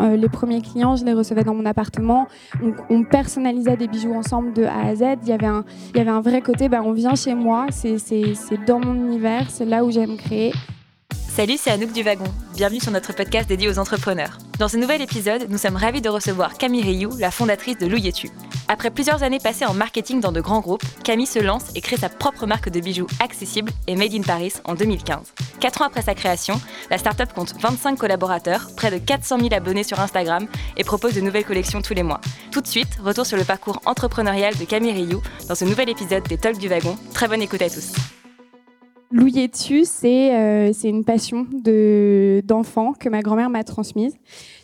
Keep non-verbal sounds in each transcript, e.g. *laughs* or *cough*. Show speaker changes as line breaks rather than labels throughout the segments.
Euh, les premiers clients, je les recevais dans mon appartement. On, on, personnalisait des bijoux ensemble de A à Z. Il y avait un, il y avait un vrai côté, ben, on vient chez moi, c'est dans mon univers, c'est là où j'aime créer.
Salut, c'est Anouk du Wagon. Bienvenue sur notre podcast dédié aux entrepreneurs. Dans ce nouvel épisode, nous sommes ravis de recevoir Camille Rioux, la fondatrice de Louyetu. Après plusieurs années passées en marketing dans de grands groupes, Camille se lance et crée sa propre marque de bijoux accessible et made in Paris en 2015. Quatre ans après sa création, la startup compte 25 collaborateurs, près de 400 000 abonnés sur Instagram et propose de nouvelles collections tous les mois. Tout de suite, retour sur le parcours entrepreneurial de Camille Rioux dans ce nouvel épisode des Talks du Wagon. Très bonne écoute à tous.
Louiller dessus, c'est euh, une passion d'enfant que ma grand-mère m'a transmise.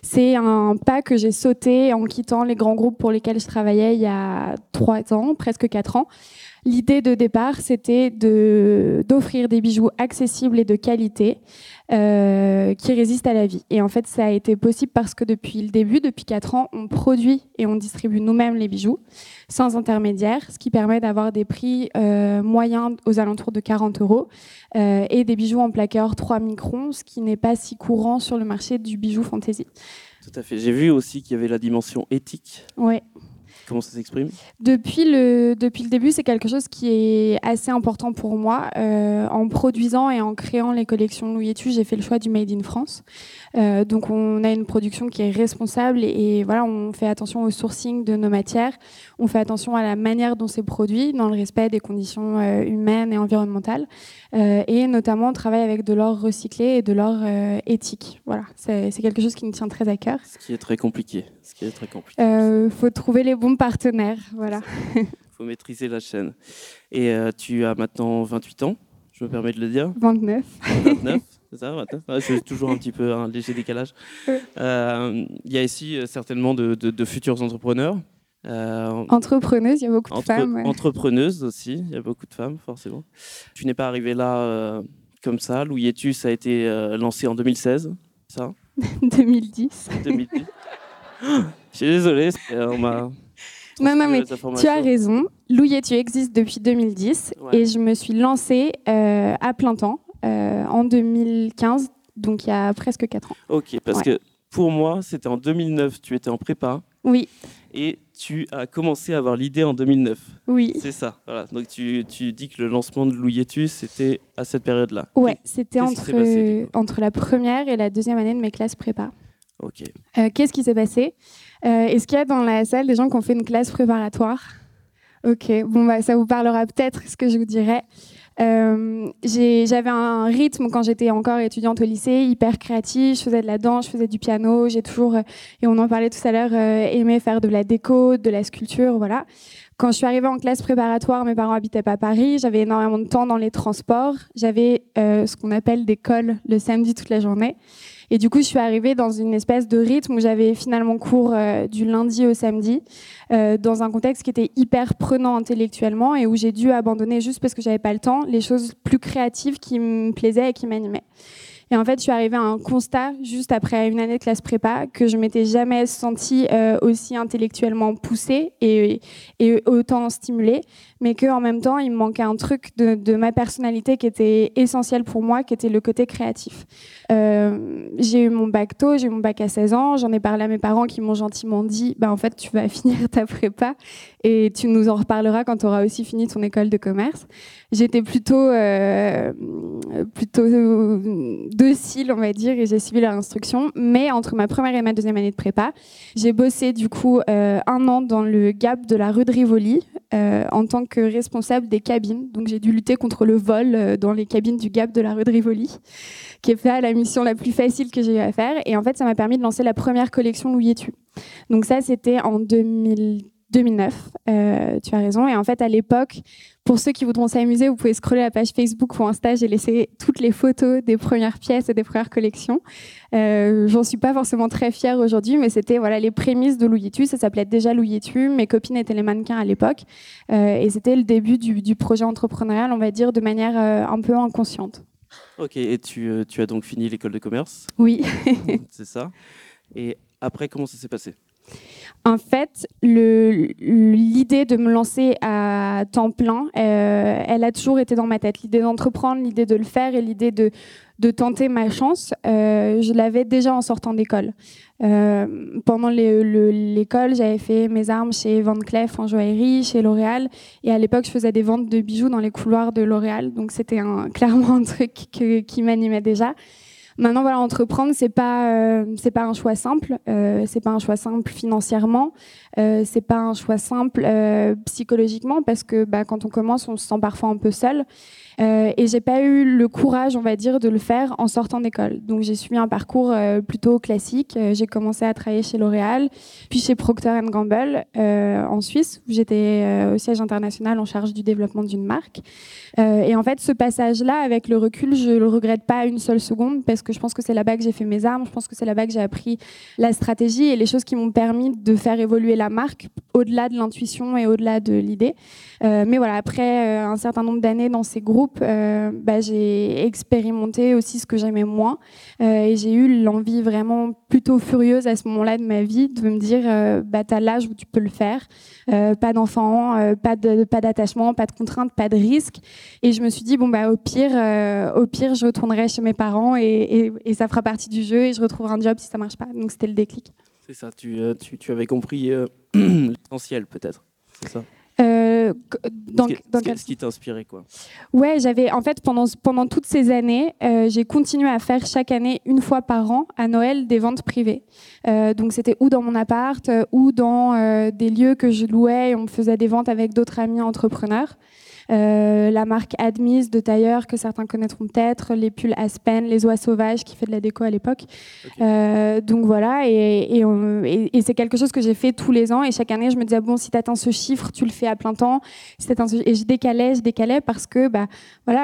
C'est un pas que j'ai sauté en quittant les grands groupes pour lesquels je travaillais il y a trois ans, presque quatre ans. L'idée de départ, c'était d'offrir des bijoux accessibles et de qualité euh, qui résistent à la vie. Et en fait, ça a été possible parce que depuis le début, depuis 4 ans, on produit et on distribue nous-mêmes les bijoux sans intermédiaire, ce qui permet d'avoir des prix euh, moyens aux alentours de 40 euros euh, et des bijoux en plaqueur 3 microns, ce qui n'est pas si courant sur le marché du bijou fantasy.
Tout à fait. J'ai vu aussi qu'il y avait la dimension éthique.
Oui.
Comment ça s'exprime
depuis le, depuis le début, c'est quelque chose qui est assez important pour moi. Euh, en produisant et en créant les collections Louis Tu, j'ai fait le choix du Made in France. Euh, donc on a une production qui est responsable et, voilà, on fait attention au sourcing de nos matières. On fait attention à la manière dont c'est produit, dans le respect des conditions euh, humaines et environnementales. et notamment, on travaille avec de l'or recyclé et de l'or éthique. Voilà, c'est quelque chose qui nous tient très à cœur.
Ce qui est très compliqué. Ce qui est très compliqué.
faut trouver les bons partenaire. Voilà.
Il *laughs* faut maîtriser la chaîne. Et euh, tu as maintenant 28 ans, je me permets de le dire
29.
29 *laughs* c'est ça, c'est toujours un petit peu un léger décalage. Euh, il y a ici euh, certainement de, futurs entrepreneurs.
entrepreneuses, il y a beaucoup de femmes.
Entrepreneuses aussi, il y a beaucoup de femmes, forcément. Tu n'es pas arrivé là comme ça. Louis ça a été lancé en 2016, ça? *laughs*
2010.
2010. je suis désolé, on m'a
non, non, mais tu as raison. Louis tu existes depuis 2010 et je me suis lancée euh, à plein temps euh, en 2015, donc il y a presque 4 ans.
Ok, parce que pour moi, c'était en 2009, tu étais en prépa.
Oui.
Et tu as commencé à avoir l'idée en 2009.
Oui.
C'est ça. Voilà. Donc tu, tu, dis que le lancement de Louis tu c'était à cette période-là.
Ouais, c'était entre, entre la première et la deuxième année de mes classes prépa. Euh, qu'est-ce qui s'est passé? Euh, Est-ce qu'il y a dans la salle des gens qui ont fait une classe préparatoire? Ok, bon, bah, ça vous parlera peut-être ce que je vous dirais. Euh, j'avais un rythme quand j'étais encore étudiante au lycée, hyper créatif. Je faisais de la danse, je faisais du piano. J'ai toujours, et on en parlait tout à l'heure, aimé faire de la déco, de la sculpture, voilà. Quand je suis arrivée en classe préparatoire, mes parents habitaient pas à Paris. J'avais énormément de temps dans les transports. J'avais ce qu'on appelle des cols le samedi toute la journée. Et du coup, je suis arrivée dans une espèce de rythme où j'avais finalement cours euh, du lundi au samedi, euh, dans un contexte qui était hyper prenant intellectuellement et où j'ai dû abandonner juste parce que j'avais pas le temps les choses plus créatives qui me plaisaient et qui m'animaient. Et en fait, je suis arrivée à un constat juste après une année de classe prépa que je m'étais jamais sentie euh, aussi intellectuellement poussée et, autant stimulée, mais que en même temps, il me manquait un truc de, de, ma personnalité qui était essentiel pour moi, qui était le côté créatif. Euh, j'ai eu mon bac tôt, j'ai eu mon bac à 16 ans, j'en ai parlé à mes parents qui m'ont gentiment dit, bah en fait, tu vas *laughs* finir ta prépa et tu nous en reparleras quand tu auras aussi fini ton école de commerce. J'étais plutôt euh, plutôt docile, on va dire, et j'ai suivi leur instruction. Mais entre ma première et ma deuxième année de prépa, j'ai bossé du coup euh, un an dans le Gap de la rue de Rivoli euh, en tant que responsable des cabines. Donc j'ai dû lutter contre le vol euh, dans les cabines du Gap de la rue de Rivoli, qui est fait la mission la plus facile que j'ai eu à faire. Et en fait, ça m'a permis de lancer la première collection Louis Tu. Donc ça, c'était en 2000 2009, euh, tu as raison. Et en fait, à l'époque, pour ceux qui voudront s'amuser, vous pouvez scroller la page Facebook ou Insta. J'ai laissé toutes les photos des premières pièces et des premières collections. Euh, J'en suis pas forcément très fière aujourd'hui, mais c'était voilà les prémices de Louis Tu. Ça s'appelait déjà Louis Tu. Mes copines étaient les mannequins à l'époque, euh, et c'était le début du, du, projet entrepreneurial, on va dire, de manière un peu inconsciente.
Ok, et tu, tu as donc fini l'école de commerce?
Oui.
C'est ça? Et après, comment ça s'est passé?
En fait, l'idée de me lancer à temps plein, euh, elle a toujours été dans ma tête. L'idée d'entreprendre, l'idée de le faire et l'idée de, tenter ma chance, euh, je l'avais déjà en sortant d'école. Euh, pendant l'école, j'avais fait mes armes chez Van Cleef en joaillerie, chez L'Oréal. Et à l'époque, je faisais des ventes de bijoux dans les couloirs de L'Oréal. Donc c'était *laughs* clairement un truc qui m'animait déjà. Maintenant, voilà, entreprendre, c'est pas, euh, c'est pas un choix simple. Euh, c'est pas un choix simple financièrement. Euh, c'est pas un choix simple euh, psychologiquement parce que bah, quand on commence, on se sent parfois un peu seul. Euh, et j'ai pas eu le courage, on va dire, de le faire en sortant d'école. Donc j'ai suivi un parcours euh, plutôt classique. Euh, j'ai commencé à travailler chez L'Oréal, puis chez Procter Gamble en Suisse, où j'étais au siège international en charge du développement d'une marque. et en fait, ce passage-là, avec le recul, je le regrette pas une seule seconde parce que je pense que c'est là-bas que j'ai fait mes armes. Je pense que c'est là-bas que j'ai appris la stratégie et les choses qui m'ont permis de faire évoluer la marque au-delà de l'intuition et au-delà de l'idée. mais voilà, après un certain nombre d'années dans ces groupes euh, bah, j'ai expérimenté aussi ce que j'aimais moins. Euh, et j'ai eu l'envie vraiment plutôt furieuse à ce moment-là de ma vie de me dire euh, bah, tu as l'âge où tu peux le faire. pas d'enfants, pas d'attachement, pas, pas, de contraintes, pas de risques. Et je me suis dit bon, bah, au, pire, au pire, je retournerai chez mes parents et, et, ça fera partie du jeu et je retrouverai un job si ça marche pas. Donc c'était le déclic.
C'est ça, tu, tu, tu avais compris *clears throat* l'essentiel peut-être. C'est ça?
Euh,
dans, ce, qui t'a inspiré quoi
Ouais, j'avais en fait pendant pendant toutes ces années, euh, j'ai continué à faire chaque année une fois par an à Noël des ventes privées. Euh, donc c'était ou dans mon appart ou dans des lieux que je louais et on faisait des ventes avec d'autres amis entrepreneurs. Euh, la marque Admise de tailleur que certains connaîtront peut-être, les pulls Aspen, les oies sauvages qui fait de la déco à l'époque. Euh, donc voilà, et, et, c'est quelque chose que j'ai fait tous les ans et chaque année je me disais bon si tu atteins ce chiffre tu le fais à plein temps. Si et je décalais, je décalais parce que bah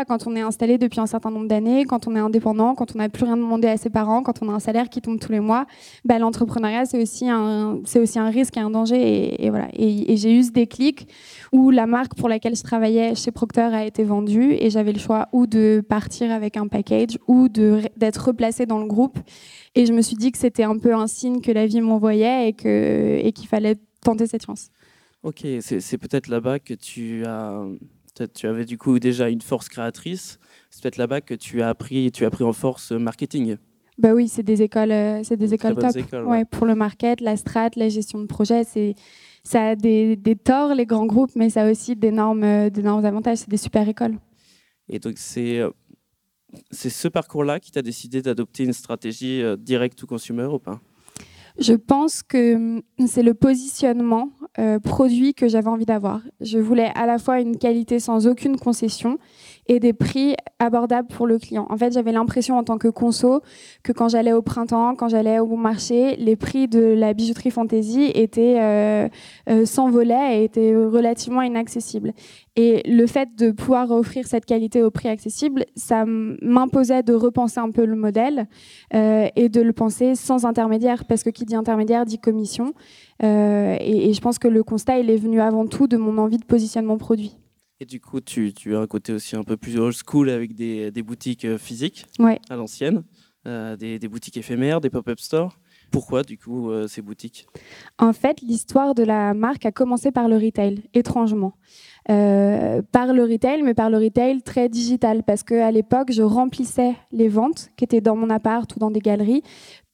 quand on est installé depuis un certain nombre d'années, quand on est indépendant, quand on n'a plus rien demandé à ses parents, quand on a un salaire qui tombe tous les mois, bah, l'entrepreneuriat c'est aussi un un risque et un danger et, j'ai eu ce déclic où la marque pour laquelle je travaillais chez Procter a été vendu et j'avais le choix ou de partir avec un package ou d'être replacée dans le groupe. Et je me suis dit que c'était un peu un signe que la vie m'envoyait et qu'il fallait tenter cette chance.
Ok, c'est peut-être là-bas que tu as, tu avais du coup déjà une force créatrice. C'est peut-être là-bas que tu as appris, tu as pris en force marketing.
Bah oui, c'est des écoles, euh, c'est des écoles top. ouais. pour le market, la strat, la gestion de projet, c'est ça a des, torts, les grands groupes, mais ça a aussi d'énormes avantages. C'est des super écoles.
Et donc, c'est euh, c'est ce parcours-là qui t'a décidé d'adopter une stratégie euh, direct to consumer ou pas?
Je pense que hum, c'est le positionnement euh, produit que j'avais envie d'avoir. Je voulais à la fois une qualité sans aucune concession et des prix abordables pour le client. En fait, j'avais l'impression en tant que conso que quand j'allais au printemps, quand j'allais au bon marché, les prix de la bijouterie fantasy étaient euh, euh, s'envolaient et étaient relativement inaccessibles. Et le fait de pouvoir offrir cette qualité au prix accessible, ça m'imposait de repenser un peu le modèle euh, et de le penser sans intermédiaire, parce que qui dit intermédiaire dit commission. Euh, et je pense que le constat, il est venu avant tout de mon envie de positionnement produit.
Et du coup, tu, tu, as un côté aussi un peu plus old school avec des, des boutiques euh, physiques à l'ancienne, euh, des, des, boutiques éphémères, des pop-up stores. Pourquoi, du coup, euh, ces boutiques?
En fait, l'histoire de la marque a commencé par le retail, étrangement. Euh, par le retail, mais par le retail très digital, parce qu'à l'époque, je remplissais les ventes qui étaient dans mon appart ou dans des galeries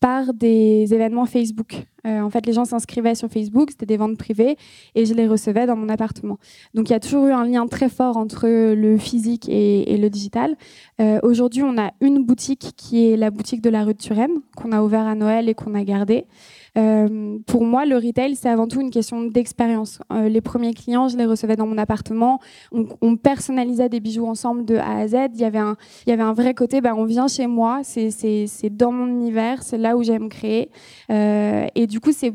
par des événements Facebook. Euh, en fait, les gens s'inscrivaient sur Facebook, c'était des ventes privées, et je les recevais dans mon appartement. Donc il y a toujours eu un lien très fort entre le physique et, le digital. Euh, aujourd'hui, on a une boutique qui est la boutique de la rue de Turenne, qu'on a ouvert à Noël et qu'on a gardée. Euh, pour moi, le retail, c'est avant tout une question d'expérience. Euh, les premiers clients, je les recevais dans mon appartement. On, personnalisait des bijoux ensemble de A à Z. Il y avait un, il y avait un vrai côté, bah, on vient chez moi, c'est dans mon univers, c'est là où j'aime créer. Euh, et du coup, ces,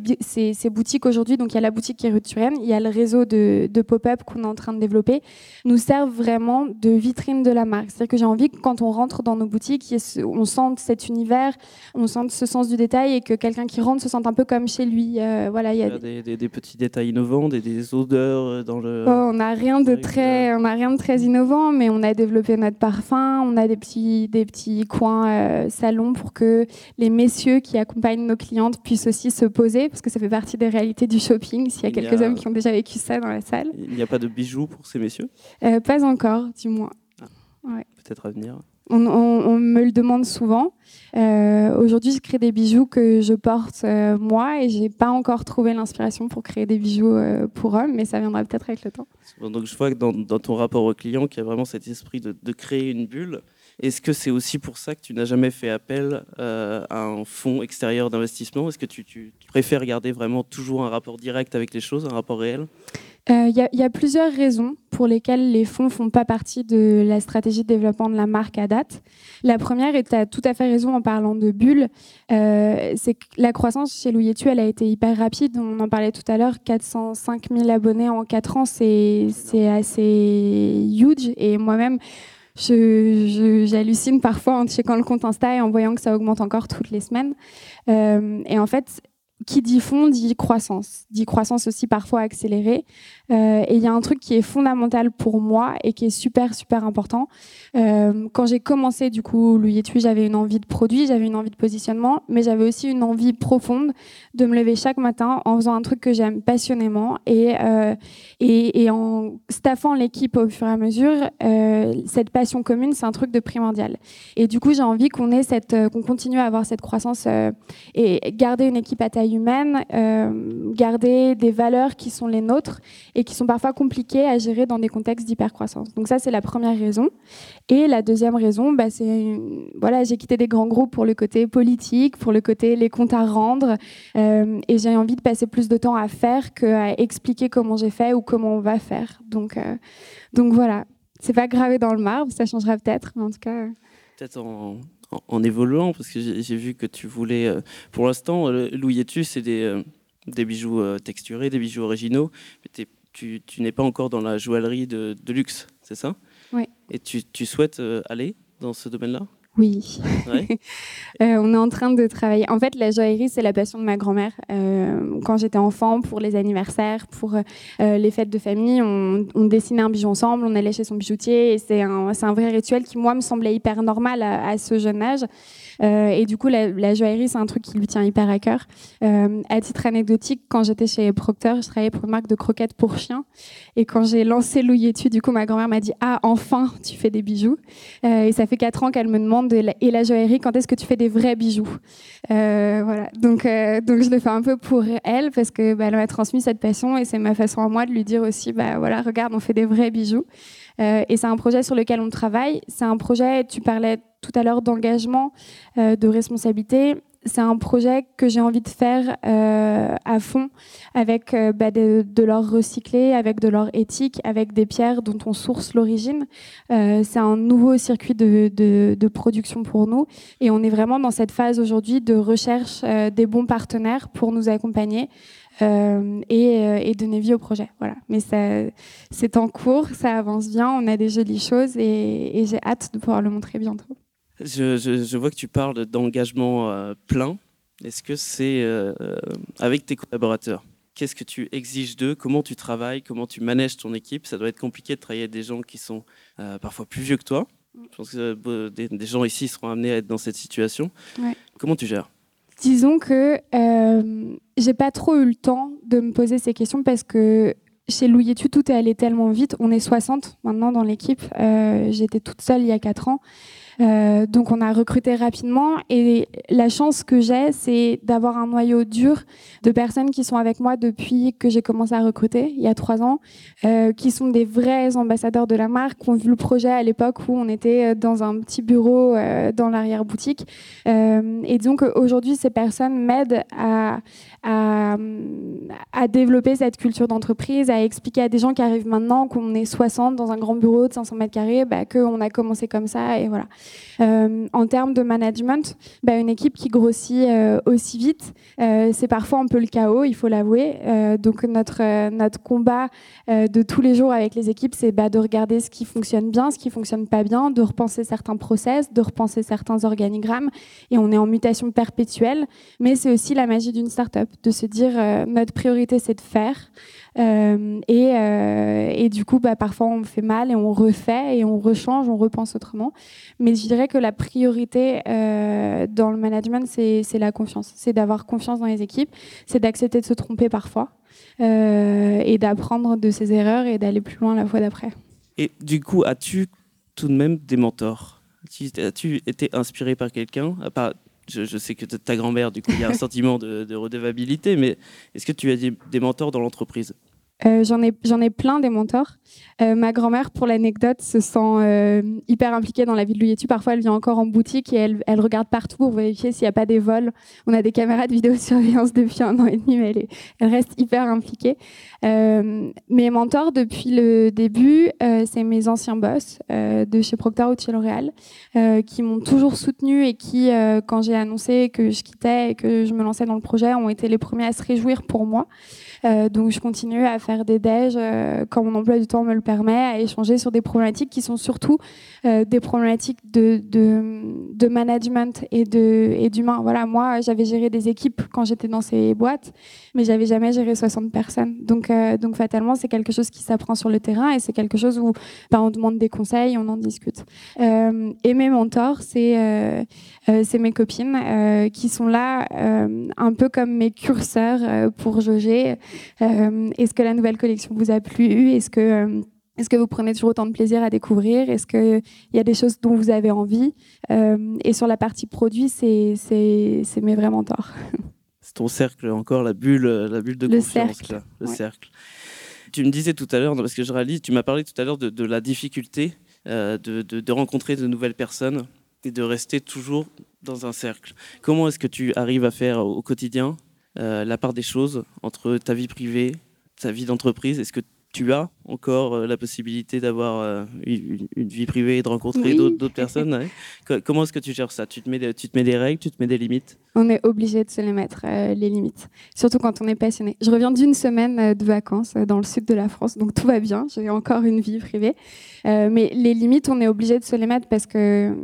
boutiques aujourd'hui, donc il y a la boutique qui est rue il y a le réseau de pop-up qu'on est en train de développer, nous servent vraiment de vitrine de la marque. C'est-à-dire que j'ai envie que quand on rentre dans nos boutiques, on sente cet univers, on sente ce sens du détail et que quelqu'un qui rentre se sente sente un peu comme chez lui. voilà,
il y a des, petits détails innovants, des, odeurs dans le.
Oh, on n'a rien de très, on a rien de très innovant, mais on a développé notre parfum. On a des petits, des petits coins salons pour que les messieurs qui accompagnent nos clientes puissent aussi se poser, parce que ça fait partie des réalités du shopping. S'il y a quelques hommes qui ont déjà vécu ça dans la salle.
Il n'y a pas de bijoux pour ces messieurs?
Pas encore, du moins.
Ah. Peut-être à venir.
On, me le demande souvent. Euh, aujourd'hui, je crée des bijoux que je porte euh, moi et j'ai pas encore trouvé l'inspiration pour créer des bijoux euh, pour hommes, mais ça viendra peut-être avec le temps.
Donc je vois que dans, ton rapport au client, qu'il y a vraiment cet esprit de, créer une bulle. Est-ce que c'est aussi pour ça que tu n'as jamais fait appel à un fonds extérieur d'investissement? Est-ce que tu, tu, préfères garder vraiment toujours un rapport direct avec les choses, un rapport réel?
Il euh, y, a plusieurs raisons pour lesquelles les fonds font pas partie de la stratégie de développement de la marque à date. La première, et tu as tout à fait raison en parlant de bulle, euh, c'est que la croissance chez Louis elle a été hyper rapide. On en parlait tout à l'heure, 405 000 abonnés en 4 ans, c'est assez huge. Et moi-même, j'hallucine parfois en checkant le compte Insta et en voyant que ça augmente encore toutes les semaines. Euh, et en fait, qui dit fond dit croissance, dit croissance aussi parfois accélérée. Euh, et il y a un truc qui est fondamental pour moi et qui est super super important. Euh, quand j'ai commencé du coup Louis j'avais une envie de produit, j'avais une envie de positionnement, mais j'avais aussi une envie profonde de me lever chaque matin en faisant un truc que j'aime passionnément et, euh, et, et, en staffant l'équipe au fur et à mesure. cette passion commune, c'est un truc de primordial. Et du coup, j'ai envie qu'on ait cette, qu'on continue à avoir cette croissance et garder une équipe à taille euh, garder des valeurs qui sont les nôtres et qui sont parfois compliquées à gérer dans des contextes d'hypercroissance. Donc ça, c'est la première raison. Et la deuxième raison, bah, c'est voilà, j'ai quitté des grands groupes pour le côté politique, pour le côté les comptes à rendre, euh, et j'ai envie de passer plus de temps à faire qu'à expliquer comment j'ai fait ou comment on va faire. Donc, euh, donc voilà, c'est pas gravé dans le marbre, ça changera peut-être, mais en tout cas.
Peut-être en, en, évoluant, parce que j'ai vu que tu voulais, euh, pour l'instant, euh, Louis tu c'est des, euh, des bijoux texturés, des bijoux originaux, mais tu, tu n'es pas encore dans la joaillerie de, de luxe, c'est ça?
Oui.
Et tu, tu souhaites aller dans ce domaine-là?
Oui. *laughs* Euh, on est en train de travailler. En fait, la joaillerie, c'est la passion de ma grand-mère. Euh, quand j'étais enfant, pour les anniversaires, pour euh, les fêtes de famille, on, dessinait un bijou ensemble, on allait chez son bijoutier. Et c'est un, un, vrai rituel qui, moi, me semblait hyper normal à, à ce jeune âge. Euh, et du coup, la, joaillerie, c'est un truc qui lui tient hyper à cœur. Euh, à titre anecdotique, quand j'étais chez Procter, je travaillais pour une marque de croquettes pour chiens. Et quand j'ai lancé Louis du coup, ma grand-mère m'a dit Ah, enfin, tu fais des bijoux. Euh, et ça fait quatre ans qu'elle me demande de et la joaillerie, quand est-ce que tu fais des vrais bijoux? Voilà. Donc, donc, je le fais un peu pour elle parce que bah, m'a transmis cette passion et c'est ma façon à moi de lui dire aussi Bah voilà, regarde, on fait des vrais bijoux. Et c'est un projet sur lequel on travaille. C'est un projet, tu parlais tout à l'heure d'engagement, euh, de responsabilité. C'est un projet que j'ai envie de faire euh, à fond, avec euh, bah, de, l'or recyclé, avec de l'or éthique, avec des pierres dont on source l'origine. c'est un nouveau circuit de, production pour nous, et on est vraiment dans cette phase aujourd'hui de recherche des bons partenaires pour nous accompagner. Et, et, donner vie au projet. Voilà. Mais c'est en cours, ça avance bien, on a des jolies choses et, et j'ai hâte de pouvoir le montrer bientôt.
Je, vois que tu parles d'engagement euh, plein. Est-ce que c'est euh, avec tes collaborateurs Qu'est-ce que tu exiges d'eux? Comment tu travailles? Comment tu manages ton équipe? Ça doit être compliqué de travailler avec des gens qui sont euh, parfois plus vieux que toi. Je pense que des, gens ici seront amenés à être dans cette situation. Comment tu gères?
Disons que j'ai pas trop eu le temps de me poser ces questions parce que chez Louis tout est allé tellement vite. On est 60 maintenant dans l'équipe. J'étais toute seule il y a 4 ans. Euh, donc on a recruté rapidement et la chance que j'ai, c'est d'avoir un noyau dur de personnes qui sont avec moi depuis que j'ai commencé à recruter il y a trois ans, euh, qui sont des vrais ambassadeurs de la marque, qui ont vu le projet à l'époque où on était euh, dans un petit bureau dans l'arrière-boutique. et donc aujourd'hui, ces personnes m'aident à, à, développer cette culture d'entreprise, à expliquer à des gens qui arrivent maintenant qu'on est 60 dans un grand bureau de 500 mètres carrés, bah, qu'on a commencé comme ça et voilà. En termes de management, bah, une équipe qui grossit aussi vite, c'est parfois un peu le chaos, il faut l'avouer. donc notre, notre combat de tous les jours avec les équipes, c'est bah, de regarder ce qui fonctionne bien, ce qui fonctionne pas bien, de repenser certains process, de repenser certains organigrammes. Et on est en mutation perpétuelle. Mais c'est aussi la magie d'une startup, de se dire notre priorité c'est de faire. Euh, et, euh, et, du coup, bah, parfois, on fait mal et on refait et on rechange, on repense autrement. Mais je dirais que la priorité euh, dans le management, c'est la confiance. C'est d'avoir confiance dans les équipes, c'est d'accepter de se tromper parfois et d'apprendre de ses erreurs et d'aller plus loin la fois d'après.
Et du coup, as-tu tout de même des mentors? As-tu été inspiré par quelqu'un? Je, sais que ta grand-mère, du coup, il y a un *laughs* sentiment de, redevabilité, mais est-ce que tu as des mentors dans l'entreprise?
Euh, J'en ai, ai plein des mentors. Euh, ma grand-mère, pour l'anecdote, se sent euh, hyper impliquée dans la vie de Louis Parfois, elle vient encore en boutique et elle, elle regarde partout pour vérifier s'il n'y a pas des vols. On a des caméras de vidéosurveillance *laughs* depuis un an et demi, mais elle, elle reste hyper impliquée. Euh, mes mentors, depuis le début, c'est mes anciens boss de chez Procter ou de chez L'Oréal, qui m'ont toujours soutenue et qui, quand j'ai annoncé que je quittais et que je me lançais dans le projet, ont été les premiers à se réjouir pour moi. Donc, je continue à faire des déj quand mon emploi du temps me le permet, à échanger sur des problématiques qui sont surtout euh, des problématiques de, de, management et d'humain. Et voilà, moi, j'avais géré des équipes quand j'étais dans ces boîtes, mais j'avais jamais géré 60 personnes. Donc, euh, donc fatalement, c'est quelque chose qui s'apprend sur le terrain et c'est quelque chose où bah, on demande des conseils, on en discute. Euh, et mes mentors, c'est c'est mes copines qui sont là un peu comme mes curseurs pour jauger. Est-ce que la nouvelle collection vous a plu? Est-ce que est-ce que vous prenez toujours autant de plaisir à découvrir? Est-ce qu'il y a des choses dont vous avez envie? Euh, Et sur la partie produit, c'est mes vrais mentors. *laughs*
C'est ton cercle encore, la bulle, la bulle de confiance.
Cercle.
le cercle. Tu me disais tout à l'heure, parce que je réalise, tu m'as parlé tout à l'heure de, la difficulté euh, de, de, rencontrer de nouvelles personnes et de rester toujours dans un cercle. Comment est-ce que tu arrives à faire au quotidien? Euh, la part des choses entre ta vie privée, ta vie d'entreprise Est-ce que tu as encore euh, la possibilité d'avoir euh, une, vie privée et de rencontrer d'autres personnes. *laughs* Comment est-ce que tu gères ça? Tu te, mets des, tu te mets des règles, tu te mets des limites?
On est obligé de se les mettre, les limites. Surtout quand on est passionné. Je reviens d'une semaine de vacances dans le sud de la France, donc tout va bien. *laughs* J'ai encore une vie privée. mais les limites, on est obligé de se les mettre parce que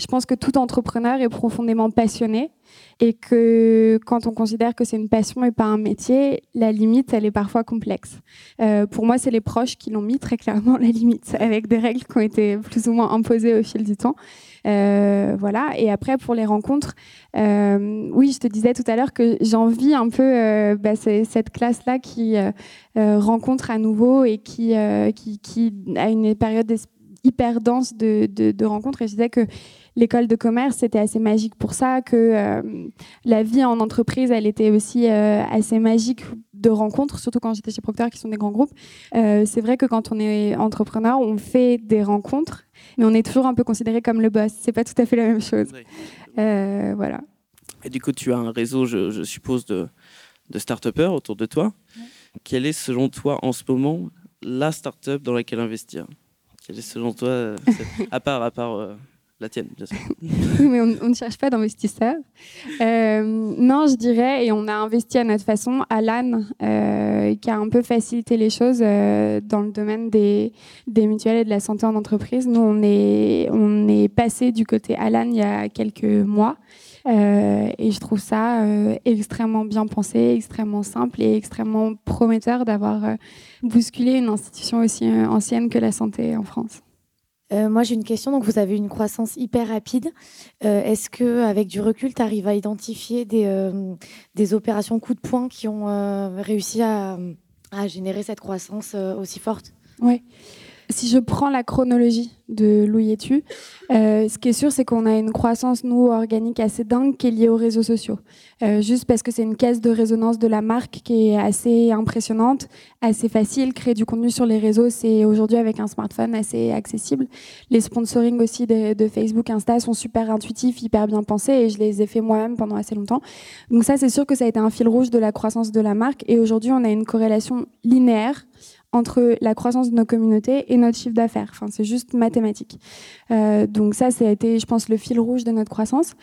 je pense que tout entrepreneur est profondément passionné et que quand on considère que c'est une passion et pas un métier, la limite, elle est parfois complexe. Euh, pour moi, c'est les proches qui l'ont mis très clairement *laughs* la limite, avec des règles qui ont été plus ou moins imposées au fil du temps. Euh, voilà. Et après, pour les rencontres, euh, oui, je te disais tout à l'heure que j'envie un peu bah, cette classe-là qui rencontre à nouveau et qui, a une période hyper dense de, de, de rencontres. Et je disais que l'école de commerce, c'était assez magique pour ça, que euh, la vie en entreprise, elle était aussi euh, assez magique de rencontres, surtout quand j'étais chez Procter, qui sont des grands groupes. Euh, c'est vrai que quand on est entrepreneur, on fait des rencontres, mais on est toujours un peu considéré comme le boss. C'est pas tout à fait la même chose. voilà.
Et du coup, tu as un réseau, je, suppose, de, de start-upers autour de toi. Quelle est, selon toi, en ce moment, la start-up dans laquelle investir? Quelle est, selon toi, *laughs* à part, à part la tienne, bien sûr. *laughs*
mais on, ne cherche pas d'investisseurs. Euh, non, je dirais, et on a investi à notre façon, Alan, euh, qui a un peu facilité les choses euh, dans le domaine des, mutuelles et de la santé en entreprise. Nous, on est passé du côté Alan il y a quelques mois. et je trouve ça extrêmement bien pensé, extrêmement simple et extrêmement prometteur d'avoir bousculé une institution aussi ancienne que la santé en France.
Euh, moi, j'ai une question. Donc, vous avez une croissance hyper rapide. Euh, est-ce que, avec du recul, tu arrives à identifier des, euh, des opérations coup de poing qui ont réussi à, à, générer cette croissance aussi forte?
Oui. Si je prends la chronologie de Louis Tu, euh, ce qui est sûr, c'est qu'on a une croissance, nous, organique assez dingue qui est liée aux réseaux sociaux. Euh, juste parce que c'est une caisse de résonance de la marque qui est assez impressionnante, assez facile. Créer du contenu sur les réseaux, c'est aujourd'hui avec un smartphone assez accessible. Les sponsoring aussi de, de, Facebook, Insta sont super intuitifs, hyper bien pensés et je les ai fait moi-même pendant assez longtemps. Donc ça, c'est sûr que ça a été un fil rouge de la croissance de la marque. Et aujourd'hui, on a une corrélation linéaire entre la croissance de nos communautés et notre chiffre d'affaires. Enfin, c'est juste mathématique. Euh, donc ça, ça a été, je pense, le fil rouge de notre croissance.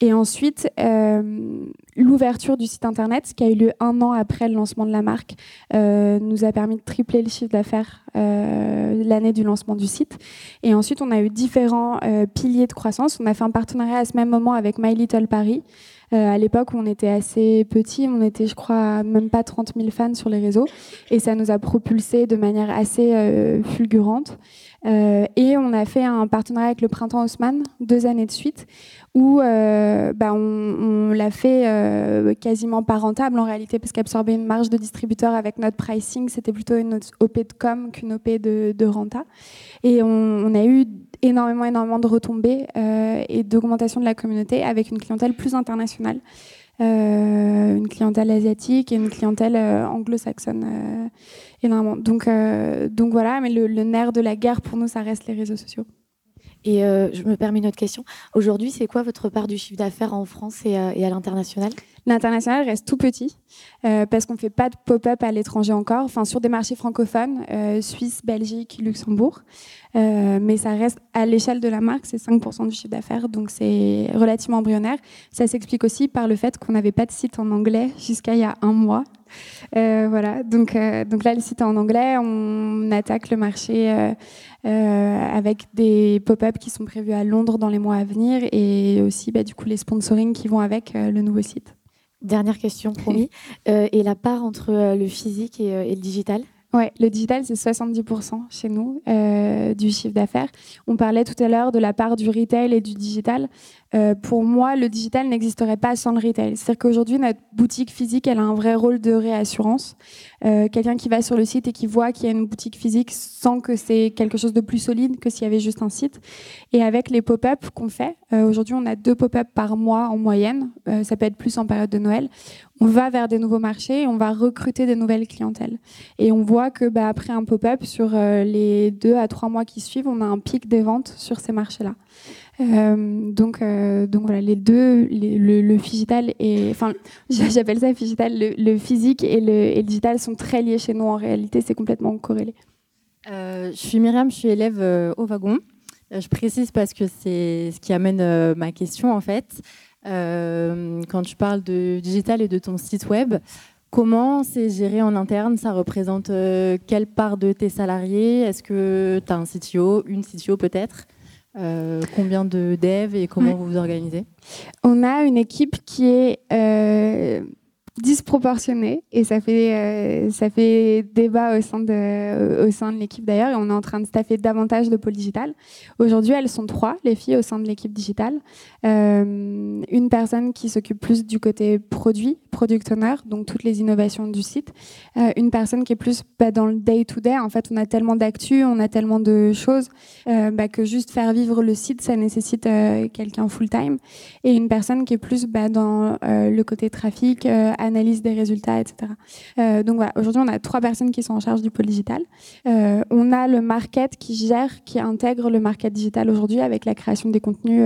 Et ensuite, euh, l'ouverture du site internet, qui a eu lieu un an après le lancement de la marque, euh, nous a permis de tripler le chiffre d'affaires l'année du lancement du site. Et ensuite, on a eu différents piliers de croissance. On a fait un partenariat à ce même moment avec My Little Paris. Euh, à l'époque on était assez petit, on était, je crois, même pas 30 000 fans sur les réseaux. Et ça nous a propulsé de manière assez euh, fulgurante. Euh, et on a fait un partenariat avec le Printemps Haussmann, deux années de suite, où bah, on, l'a fait quasiment pas rentable en réalité, parce qu'absorber une marge de distributeur avec notre pricing, c'était plutôt une OP de com qu'une OP de, de renta. Et on, on a eu énormément, énormément de retombées euh, et d'augmentation de la communauté avec une clientèle plus internationale, euh, une clientèle asiatique et une clientèle euh, anglo-saxonne énormément. Donc, donc voilà, mais le, nerf de la guerre pour nous, ça reste les réseaux sociaux.
Et je me permets une autre question. Aujourd'hui, c'est quoi votre part du chiffre d'affaires en France et, à l'international?
L'international reste tout petit parce qu'on ne fait pas de pop-up à l'étranger encore, enfin sur des marchés francophones, Suisse, Belgique, Luxembourg. Euh, mais ça reste à l'échelle de la marque, c'est 5% du chiffre d'affaires, donc c'est relativement embryonnaire. Ça s'explique aussi par le fait qu'on n'avait pas de site en anglais jusqu'à il y a un mois. Euh, voilà, donc, euh, donc là, le site est en anglais. On attaque le marché avec des pop-up qui sont prévus à Londres dans les mois à venir et aussi bah, du coup les sponsoring qui vont avec le nouveau site.
Dernière question, promis. *laughs* et la part entre le physique et le digital?
Ouais, le digital, c'est 70% chez nous euh, du chiffre d'affaires. On parlait tout à l'heure de la part du retail et du digital. Euh, pour moi, le digital n'existerait pas sans le retail. C'est-à-dire qu'aujourd'hui, notre boutique physique, elle a un vrai rôle de réassurance. Euh, quelqu'un qui va sur le site et qui voit qu'il y a une boutique physique sent que c'est quelque chose de plus solide que s'il y avait juste un site. Et avec les pop-up qu'on fait, aujourd'hui, on a deux pop-up par mois en moyenne. ça peut être plus en période de Noël on va vers des nouveaux marchés, on va recruter des nouvelles clientèles. Et on voit que bah, après un pop-up, sur euh, les deux à trois mois qui suivent, on a un pic des ventes sur ces marchés-là. Euh, donc, euh, donc voilà, les deux, le, le, digital et enfin, *laughs* j'appelle ça digital, le, physique et le, digital sont très liés chez nous. En réalité, c'est complètement corrélé.
je suis Myriam, je suis élève au wagon. Je précise parce que c'est ce qui amène ma question en fait. Euh, quand tu parles de digital et de ton site web, comment c'est géré en interne? Ça représente euh, quelle part de tes salariés? Est-ce que tu as un CTO, une CTO peut-être? Euh, combien de devs et comment vous vous organisez?
On a une équipe qui est disproportionné et ça fait, euh, ça fait débat au sein de, au sein de l'équipe d'ailleurs et on est en train de staffer davantage de pôle digital. Aujourd'hui, elles sont trois, les filles au sein de l'équipe digitale. Euh, une personne qui s'occupe plus du côté produit, product owner, donc toutes les innovations du site. Euh, une personne qui est plus bah, dans le day-to-day. En fait, on a tellement d'actu, on a tellement de choses bah, que juste faire vivre le site, ça nécessite quelqu'un full-time. Et une personne qui est plus bah, dans le côté trafic, analyse des résultats, etc. Euh, donc voilà, aujourd'hui, on a trois personnes qui sont en charge du pôle digital. Euh, on a le market qui gère, qui intègre le market digital aujourd'hui avec la création des contenus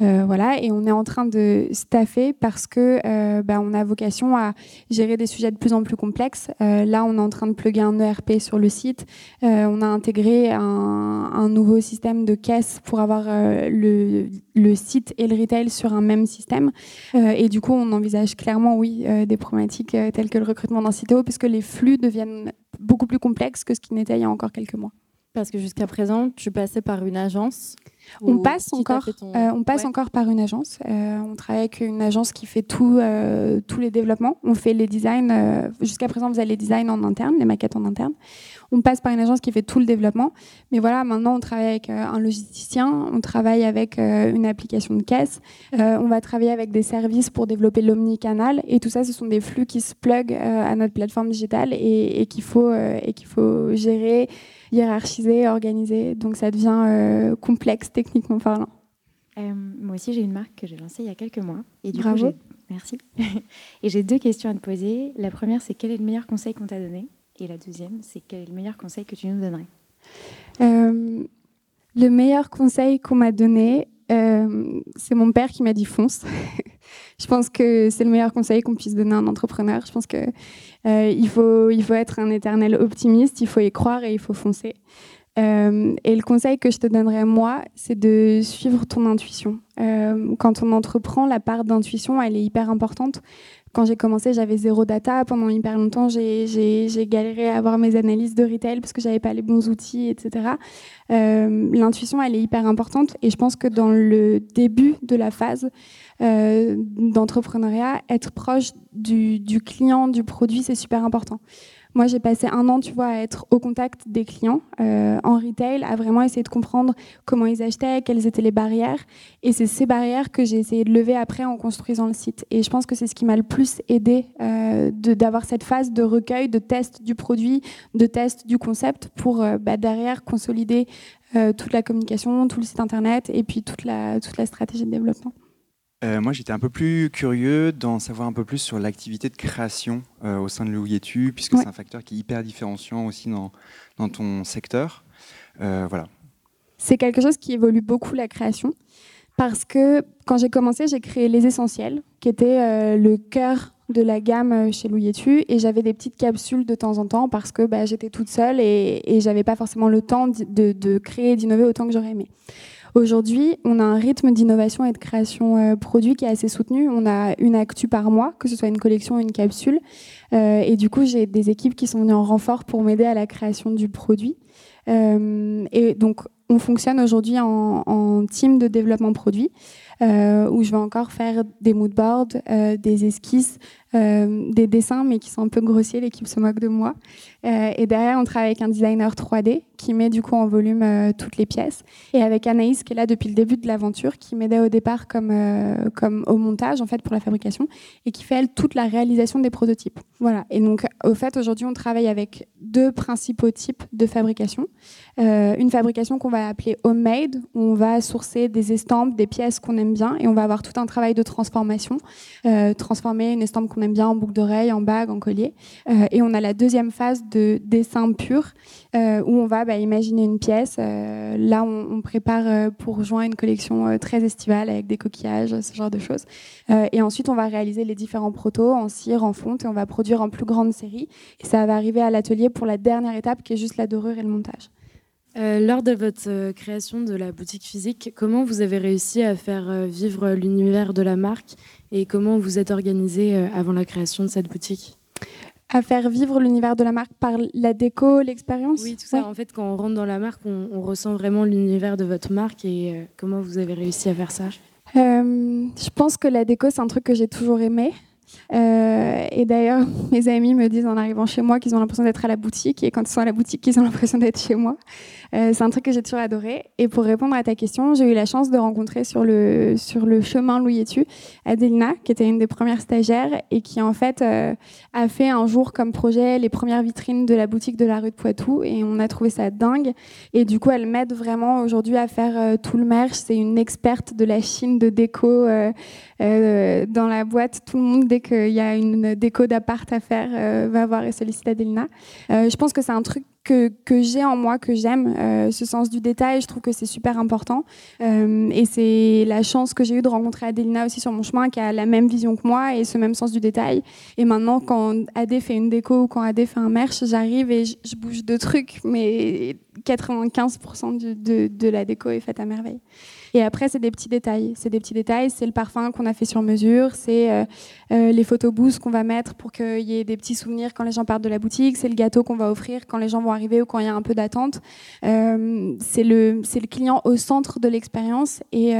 euh, euh, voilà, et on est en train de staffer parce que euh, bah, on a vocation à gérer des sujets de plus en plus complexes. Euh, là, on est en train de plugger un ERP sur le site. on a intégré un, nouveau système de caisse pour avoir le, le, site et le retail sur un même système. et du coup, on envisage clairement, oui, des problématiques telles que le recrutement d'un CTO, puisque les flux deviennent beaucoup plus complexes que ce qui n'était il y a encore quelques mois.
Parce que jusqu'à présent, tu passais par une agence
on passe encore, euh, on passe encore par une agence. Euh, on travaille avec une agence qui fait tout, euh, tous les développements. On fait les designs. Jusqu'à présent, vous avez les designs en interne, les maquettes en interne. On passe par une agence qui fait tout le développement. Mais voilà, maintenant, on travaille avec un logisticien. On travaille avec une application de caisse. on va travailler avec des services pour développer l'omnicanal. Et tout ça, ce sont des flux qui se pluguent à notre plateforme digitale et, et qu'il faut et qu'il faut gérer hiérarchisé, organisé. Donc ça devient euh, complexe techniquement parlant.
Euh, moi aussi, j'ai une marque que j'ai lancée il y a quelques mois.
Et du Bravo.
merci. *laughs* et j'ai deux questions à te poser. La première, c'est quel est le meilleur conseil qu'on t'a donné? Et la deuxième, c'est quel est le meilleur conseil que tu nous donnerais?
Euh, Le meilleur conseil qu'on m'a donné, c'est mon père qui m'a dit fonce. *laughs* Je pense que c'est le meilleur conseil qu'on puisse donner à un entrepreneur. Je pense qu'il il, faut, il faut être un éternel optimiste, il faut y croire et il faut foncer. et le conseil que je te donnerais, moi, c'est de suivre ton intuition. quand on entreprend, la part d'intuition, elle est hyper importante quand j'ai commencé, j'avais zéro data. Pendant hyper longtemps, j'ai galéré à avoir mes analyses de retail parce que j'avais pas les bons outils, etc. Euh, l'intuition, elle est hyper importante. Et je pense que dans le début de la phase euh, d'entrepreneuriat, être proche du, du client, du produit, c'est super important. Moi, j'ai passé un an, tu vois, à être au contact des clients euh, en retail, à vraiment essayer de comprendre comment ils achetaient, quelles étaient les barrières. Et c'est ces barrières que j'ai essayé de lever après en construisant le site. Et je pense que c'est ce qui m'a le plus aidé euh, d'avoir cette phase de recueil, de test du produit, de test du concept pour euh, bah, derrière consolider toute la communication, tout le site internet et puis toute la, toute la stratégie de développement.
Euh, moi, j'étais un peu plus curieux d'en savoir un peu plus sur l'activité de création euh, au sein de Louietu, puisque c'est un facteur qui est hyper différenciant aussi dans, dans ton secteur. Euh, voilà.
C'est quelque chose qui évolue beaucoup la création, parce que quand j'ai commencé, j'ai créé les essentiels, qui étaient le cœur de la gamme chez Louietu, et j'avais des petites capsules de temps en temps parce que bah, j'étais toute seule et, et j'avais pas forcément le temps de, de créer et d'innover autant que j'aurais aimé. Aujourd'hui, on a un rythme d'innovation et de création euh, produit qui est assez soutenu. On a une actu par mois, que ce soit une collection ou une capsule. Euh, et du coup, j'ai des équipes qui sont venues en renfort pour m'aider à la création du produit. Euh, et donc, on fonctionne aujourd'hui en, en, team de développement produit, où je vais encore faire des moodboards, des esquisses, des dessins, mais qui sont un peu grossiers. L'équipe se moque de moi. et derrière, on travaille avec un designer 3D qui met du coup en volume euh, toutes les pièces. Et avec Anaïs, qui est là depuis le début de l'aventure, qui m'aidait au départ comme, euh, au montage, en fait, pour la fabrication, et qui fait, elle, toute la réalisation des prototypes. Voilà. Et donc, au fait, aujourd'hui, on travaille avec deux principaux types de fabrication. Euh, une fabrication qu'on va appeler homemade, où on va sourcer des estampes, des pièces qu'on aime bien, et on va avoir tout un travail de transformation, transformer une estampe qu'on aime bien en boucle d'oreille, en bague, en collier. et on a la deuxième phase de dessin pur, où on va bah, imaginer une pièce. Euh, là, on, prépare euh, pour juin une collection euh, très estivale avec des coquillages, ce genre de choses. et ensuite, on va réaliser les différents protos en cire, en fonte, et on va produire en plus grande série. Et ça va arriver à l'atelier pour la dernière étape, qui est juste la dorure et le montage.
Lors de votre création de la boutique physique, comment vous avez réussi à faire vivre l'univers de la marque et comment vous êtes organisé avant la création de cette boutique?
À faire vivre l'univers de la marque par la déco, l'expérience?
Oui, tout ça. En fait, quand on rentre dans la marque, on, ressent vraiment l'univers de votre marque et euh, comment vous avez réussi à faire ça?
Euh, Je pense que la déco, c'est un truc que j'ai toujours aimé. Euh, et d'ailleurs, *laughs* mes amis me disent en arrivant chez moi qu'ils ont l'impression d'être à la boutique et quand ils sont à la boutique, ils ont l'impression d'être chez moi. Euh, c'est un truc que j'ai toujours adoré. Et pour répondre à ta question, j'ai eu la chance de rencontrer sur le, sur le chemin Louis tu Adelina, qui était une des premières stagiaires et qui en fait euh, a fait un jour comme projet les premières vitrines de la boutique de la rue de Poitou et on a trouvé ça dingue. Et du coup, elle m'aide vraiment aujourd'hui à faire tout le merch. C'est une experte de la Chine de déco dans la boîte. Tout le monde dès qu'il y a une déco d'appart à faire, euh, va voir et sollicite Adelina. Euh, je pense que c'est un truc que, j'ai en moi, que j'aime, euh, ce sens du détail. Je trouve que c'est super important. et c'est la chance que j'ai eue de rencontrer Adelina aussi sur mon chemin, qui a la même vision que moi et ce même sens du détail. Et maintenant, quand Adé fait une déco ou quand Adé fait un merch, j'arrive et je, bouge deux trucs, mais 95% de, de la déco est faite à merveille. Et après, c'est des petits détails. C'est des petits détails. C'est le parfum qu'on a fait sur mesure. C'est euh, euh, les photos boosts qu'on va mettre pour qu'il y ait des petits souvenirs quand les gens partent de la boutique. C'est le gâteau qu'on va offrir quand les gens vont arriver ou quand il y a un peu d'attente. Euh, c'est le, client au centre de l'expérience. Et,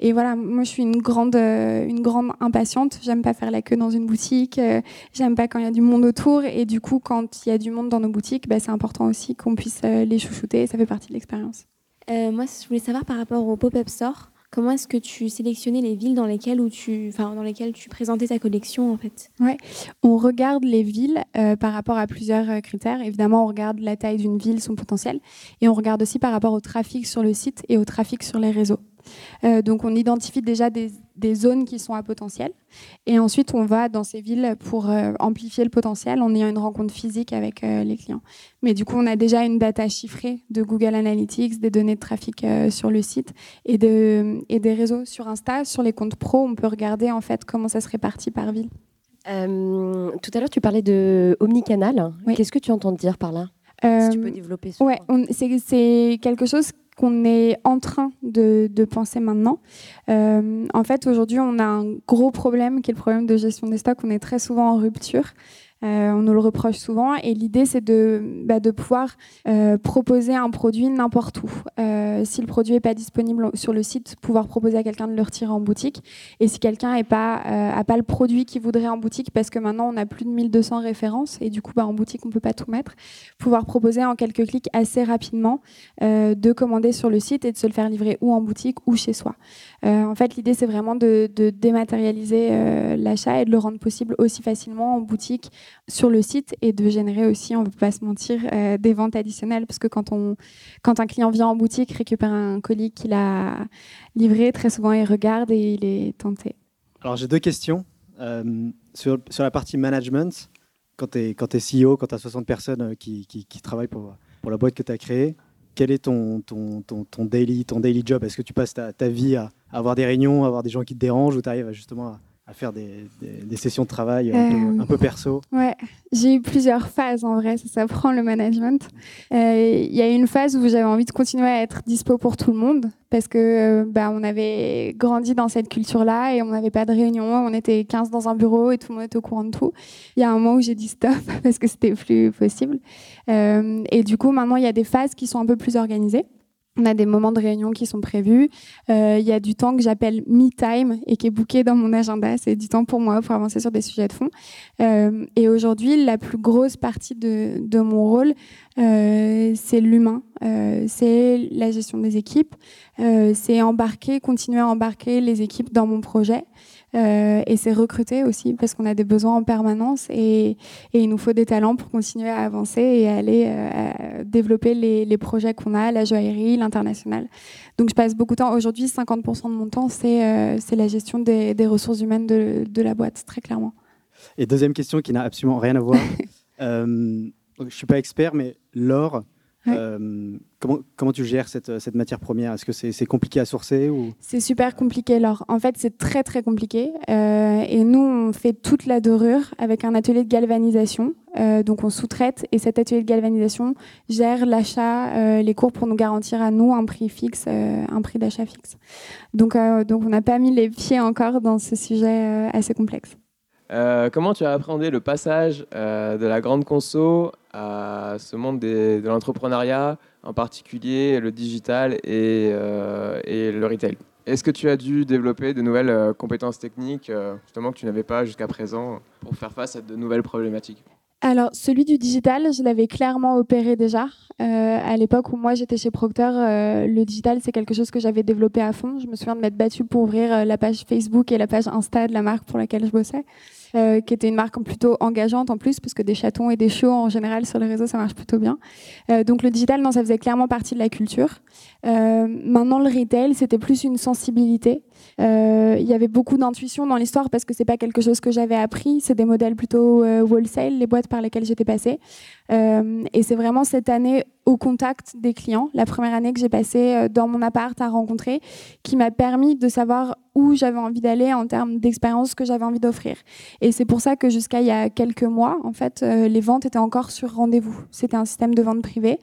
et, voilà, moi, je suis une grande, une grande impatiente. J'aime pas faire la queue dans une boutique. J'aime pas quand il y a du monde autour. Et du coup, quand il y a du monde dans nos boutiques, bah, c'est important aussi qu'on puisse les chouchouter. Ça fait partie de l'expérience.
Euh, moi, je voulais savoir par rapport au pop-up store, comment est-ce que tu sélectionnais les villes dans lesquelles, tu, dans lesquelles tu présentais ta collection en fait?
On regarde les villes euh, par rapport à plusieurs euh, critères. Évidemment, on regarde la taille d'une ville, son potentiel, et on regarde aussi par rapport au trafic sur le site et au trafic sur les réseaux. Euh, donc on identifie déjà des, zones qui sont à potentiel. Et ensuite, on va dans ces villes pour euh, amplifier le potentiel en ayant une rencontre physique avec euh, les clients. Mais du coup, on a déjà une data chiffrée de Google Analytics, des données de trafic sur le site et, de, et des réseaux sur Insta. Sur les comptes pro, on peut regarder en fait comment ça se répartit par ville.
tout à l'heure, tu parlais de omnicanal. Qu'est-ce que tu entends dire par là? Si tu peux développer.
Ouais, c'est quelque chose qu'on est en train de, penser maintenant. Euh, en fait, aujourd'hui, on a un gros problème qui est le problème de gestion des stocks. On est très souvent en rupture. Euh, on nous le reproche souvent. Et l'idée, c'est de, bah, de pouvoir euh, proposer un produit n'importe où. Euh, si le produit n'est pas disponible sur le site, pouvoir proposer à quelqu'un de le retirer en boutique. Et si quelqu'un n'a pas, pas le produit qu'il voudrait en boutique, parce que maintenant, on a plus de 1200 références, et du coup, bah, en boutique, on ne peut pas tout mettre, pouvoir proposer en quelques clics assez rapidement de commander sur le site et de se le faire livrer ou en boutique ou chez soi. En fait, l'idée, c'est vraiment de, dématérialiser l'achat et de le rendre possible aussi facilement en boutique sur le site et de générer aussi, on ne peut pas se mentir, euh, des ventes additionnelles parce que quand, un client vient en boutique, récupère un colis qu'il a livré, très souvent il regarde et il est tenté.
Alors j'ai deux questions. Euh, sur, la partie management, quand tu es, CEO, quand tu as 60 personnes euh, qui, travaillent pour la boîte que tu as créée, quel est ton, ton, ton, daily, job? Est-ce que tu passes ta, ta vie à, avoir des réunions, à avoir des gens qui te dérangent ou tu arrives justement à, à faire des, des, sessions de travail un, peu, euh, perso
Ouais, j'ai eu plusieurs phases en vrai, ça s'apprend le management. Euh, il y a eu une phase où j'avais envie de continuer à être dispo pour tout le monde parce que euh, bah, on avait grandi dans cette culture-là et on n'avait pas de réunion, on était 15 dans un bureau et tout le monde était au courant de tout. Il y a un moment où j'ai dit stop *laughs* parce que c'était plus possible. et du coup, maintenant, il y a des phases qui sont un peu plus organisées. On a des moments de réunion qui sont prévus. Euh, il y a du temps que j'appelle me time et qui est booké dans mon agenda. C'est du temps pour moi pour avancer sur des sujets de fond. Euh, et aujourd'hui, la plus grosse partie de, mon rôle, euh, c'est l'humain. c'est la gestion des équipes. c'est embarquer, continuer à embarquer les équipes dans mon projet. Euh, et c'est recruter aussi parce qu'on a des besoins en permanence et, et, il nous faut des talents pour continuer à avancer et aller euh, développer les, les projets qu'on a, la joaillerie, l'international. Donc je passe beaucoup de temps. Aujourd'hui, 50% de mon temps, c'est euh, la gestion des, des ressources humaines de, de, la boîte, très clairement.
Et deuxième question qui n'a absolument rien à voir. *laughs* je ne suis pas expert, mais l'or, euh, comment, comment tu gères cette, cette matière première? Est-ce que c'est compliqué à sourcer ou...
C'est super compliqué, En fait, c'est très très compliqué. Euh, et nous, on fait toute la dorure avec un atelier de galvanisation. Euh, donc, on sous-traite et cet atelier de galvanisation gère l'achat, les cours pour nous garantir à nous un prix fixe, un prix d'achat fixe. Donc, donc, on n'a pas mis les pieds encore dans ce sujet assez complexe.
Comment tu as appréhendé le passage de la grande conso à ce monde de l'entrepreneuriat, en particulier le digital et, euh, et le retail? Est-ce que tu as dû développer de nouvelles euh, compétences techniques, euh, justement, que tu n'avais pas jusqu'à présent, pour faire face à de nouvelles problématiques?
Alors, celui du digital, je l'avais clairement opéré déjà. à l'époque où moi j'étais chez Procter, le digital, c'est quelque chose que j'avais développé à fond. Je me souviens de m'être battue pour ouvrir la page Facebook et la page Insta de la marque pour laquelle je bossais. Euh, qui était une marque plutôt engageante en plus, parce que des chatons et des chiots en général sur les réseaux, ça marche plutôt bien. Euh, donc le digital, non, ça faisait clairement partie de la culture. Euh, maintenant, le retail, c'était plus une sensibilité. Il y avait beaucoup d'intuition dans l'histoire parce que c'est pas quelque chose que j'avais appris. C'est des modèles plutôt wholesale, les boîtes par lesquelles j'étais passée. et c'est vraiment cette année au contact des clients, la première année que j'ai passée dans mon appart à rencontrer, qui m'a permis de savoir j'avais envie d'aller en termes d'expérience que j'avais envie d'offrir. Et c'est pour ça que jusqu'à il y a quelques mois, en fait, euh, les ventes étaient encore sur rendez-vous. C'était un système de vente privée.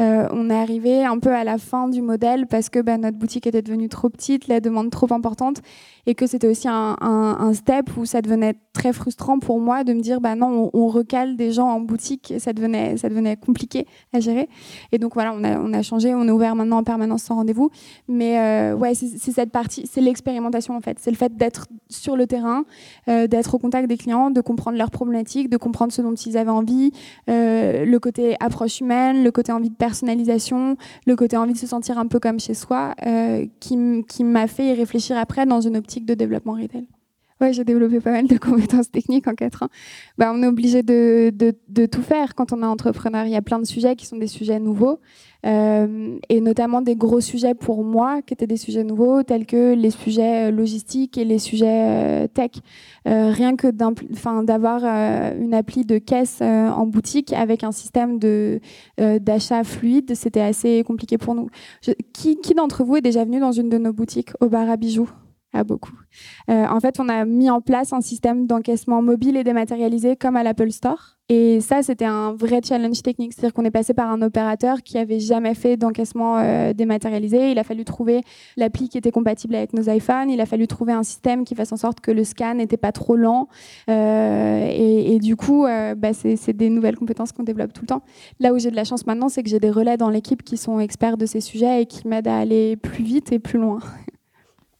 Euh, on est arrivé un peu à la fin du modèle parce que bah, notre boutique était devenue trop petite, la demande trop importante, et que c'était aussi un, step où ça devenait très frustrant pour moi de me dire bah non, on, recale des gens en boutique, ça devenait, compliqué à gérer. Et donc voilà, on a, changé, on est ouvert maintenant en permanence sans rendez-vous. Mais euh, ouais, c'est cette partie, c'est l'expérimentation en fait, c'est le fait d'être sur le terrain, euh, d'être au contact des clients, de comprendre leurs problématiques, de comprendre ce dont ils avaient envie, le côté approche humaine, le côté envie de personnalisation, le côté envie de se sentir un peu comme chez soi, euh, qui, m'a fait y réfléchir après dans une optique de développement retail. Ouais, j'ai développé pas mal de *laughs* compétences techniques en quatre ans. Bah, on est obligé de, de, de, tout faire quand on est entrepreneur. Il y a plein de sujets qui sont des sujets nouveaux, euh, et notamment des gros sujets pour moi qui étaient des sujets nouveaux, tels que les sujets euh, logistiques et les sujets euh, tech. Euh, rien que d'avoir euh, une appli de caisse en boutique avec un système d'achat fluide, c'était assez compliqué pour nous. Qui, qui d'entre vous est déjà venu dans une de nos boutiques au bar à bijoux beaucoup. Euh, en fait, on a mis en place un système d'encaissement mobile et dématérialisé comme à l'Apple Store. Et ça, c'était un vrai challenge technique. C'est-à-dire qu'on est passé par un opérateur qui avait jamais fait d'encaissement euh, dématérialisé. Il a fallu trouver l'appli qui était compatible avec nos iPhones. Il a fallu trouver un système qui fasse en sorte que le scan n'était pas trop lent. Euh, et, du coup, bah, c'est des nouvelles compétences qu'on développe tout le temps. Là où j'ai de la chance maintenant, c'est que j'ai des relais dans l'équipe qui sont experts de ces sujets et qui m'aident à aller plus vite et plus loin. *laughs*